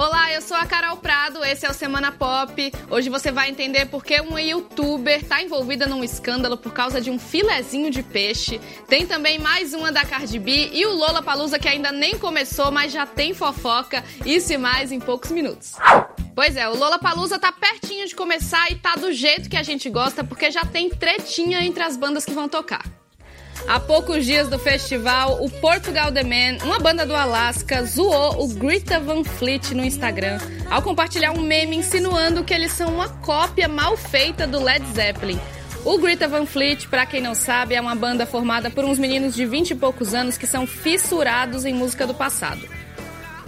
Olá, eu sou a Carol Prado, esse é o Semana Pop. Hoje você vai entender por que uma youtuber está envolvida num escândalo por causa de um filezinho de peixe. Tem também mais uma da Cardi B e o Lola Palusa que ainda nem começou, mas já tem fofoca. Isso e mais em poucos minutos. Pois é, o Lola Palusa tá pertinho de começar e tá do jeito que a gente gosta, porque já tem tretinha entre as bandas que vão tocar. Há poucos dias do festival, o Portugal The Man, uma banda do Alasca, zoou o Greta Van Fleet no Instagram ao compartilhar um meme insinuando que eles são uma cópia mal feita do Led Zeppelin. O Greta Van Fleet, para quem não sabe, é uma banda formada por uns meninos de 20 e poucos anos que são fissurados em música do passado.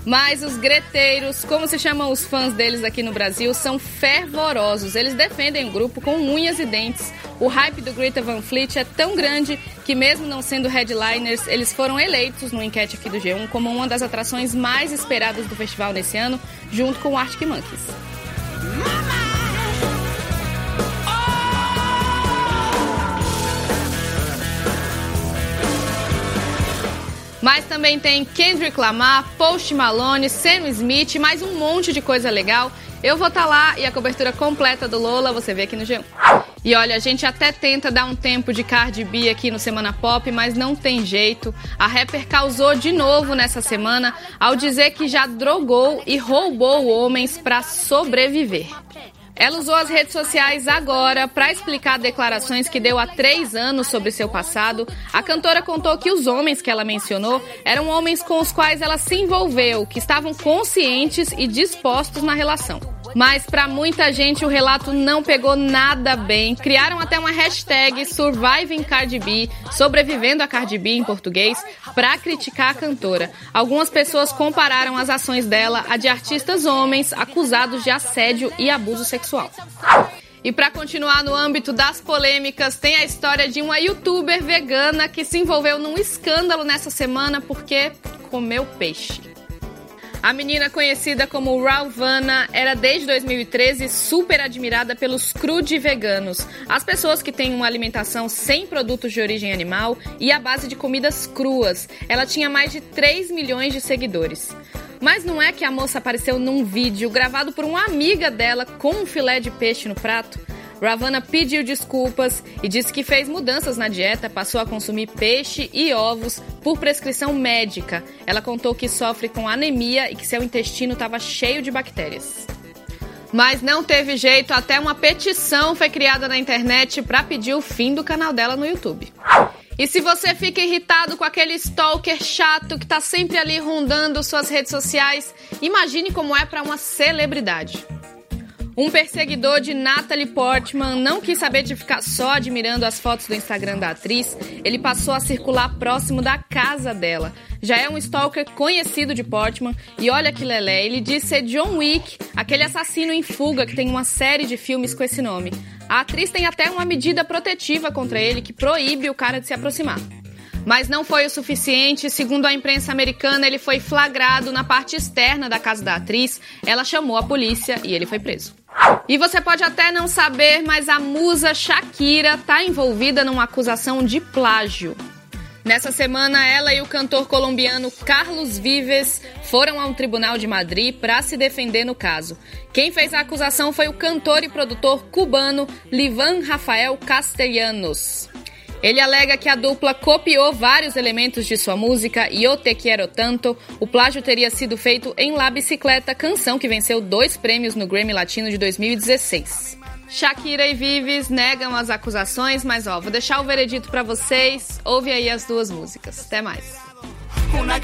Mas os greteiros, como se chamam os fãs deles aqui no Brasil, são fervorosos. Eles defendem o grupo com unhas e dentes. O hype do Greta Van Fleet é tão grande que, mesmo não sendo headliners, eles foram eleitos no enquete aqui do G1 como uma das atrações mais esperadas do festival nesse ano, junto com o Arctic Monkeys. Mas também tem Kendrick Lamar, Post Malone, Sam Smith, mais um monte de coisa legal. Eu vou estar tá lá e a cobertura completa do Lola você vê aqui no G1. E olha, a gente até tenta dar um tempo de Cardi B aqui no Semana Pop, mas não tem jeito. A rapper causou de novo nessa semana ao dizer que já drogou e roubou homens para sobreviver. Ela usou as redes sociais agora para explicar declarações que deu há três anos sobre seu passado. A cantora contou que os homens que ela mencionou eram homens com os quais ela se envolveu, que estavam conscientes e dispostos na relação. Mas para muita gente o relato não pegou nada bem. Criaram até uma hashtag Surviving Cardi B, sobrevivendo a Cardi B em português, para criticar a cantora. Algumas pessoas compararam as ações dela a de artistas homens acusados de assédio e abuso sexual. E para continuar no âmbito das polêmicas, tem a história de uma youtuber vegana que se envolveu num escândalo nessa semana porque comeu peixe. A menina conhecida como Ralvana era desde 2013 super admirada pelos crude veganos, as pessoas que têm uma alimentação sem produtos de origem animal e à base de comidas cruas. Ela tinha mais de 3 milhões de seguidores. Mas não é que a moça apareceu num vídeo gravado por uma amiga dela com um filé de peixe no prato? Ravana pediu desculpas e disse que fez mudanças na dieta, passou a consumir peixe e ovos por prescrição médica. Ela contou que sofre com anemia e que seu intestino estava cheio de bactérias. Mas não teve jeito, até uma petição foi criada na internet para pedir o fim do canal dela no YouTube. E se você fica irritado com aquele stalker chato que tá sempre ali rondando suas redes sociais, imagine como é para uma celebridade. Um perseguidor de Natalie Portman não quis saber de ficar só admirando as fotos do Instagram da atriz, ele passou a circular próximo da casa dela. Já é um stalker conhecido de Portman e olha que lelé, ele diz ser John Wick, aquele assassino em fuga que tem uma série de filmes com esse nome. A atriz tem até uma medida protetiva contra ele que proíbe o cara de se aproximar. Mas não foi o suficiente. Segundo a imprensa americana, ele foi flagrado na parte externa da casa da atriz. Ela chamou a polícia e ele foi preso. E você pode até não saber, mas a musa Shakira está envolvida numa acusação de plágio. Nessa semana, ela e o cantor colombiano Carlos Vives foram a um tribunal de Madrid para se defender no caso. Quem fez a acusação foi o cantor e produtor cubano Livan Rafael Castellanos. Ele alega que a dupla copiou vários elementos de sua música Yo Te Quiero Tanto. O plágio teria sido feito em La Bicicleta, canção que venceu dois prêmios no Grammy Latino de 2016. Shakira e Vives negam as acusações, mas ó, vou deixar o veredito para vocês. Ouve aí as duas músicas. Até mais. Una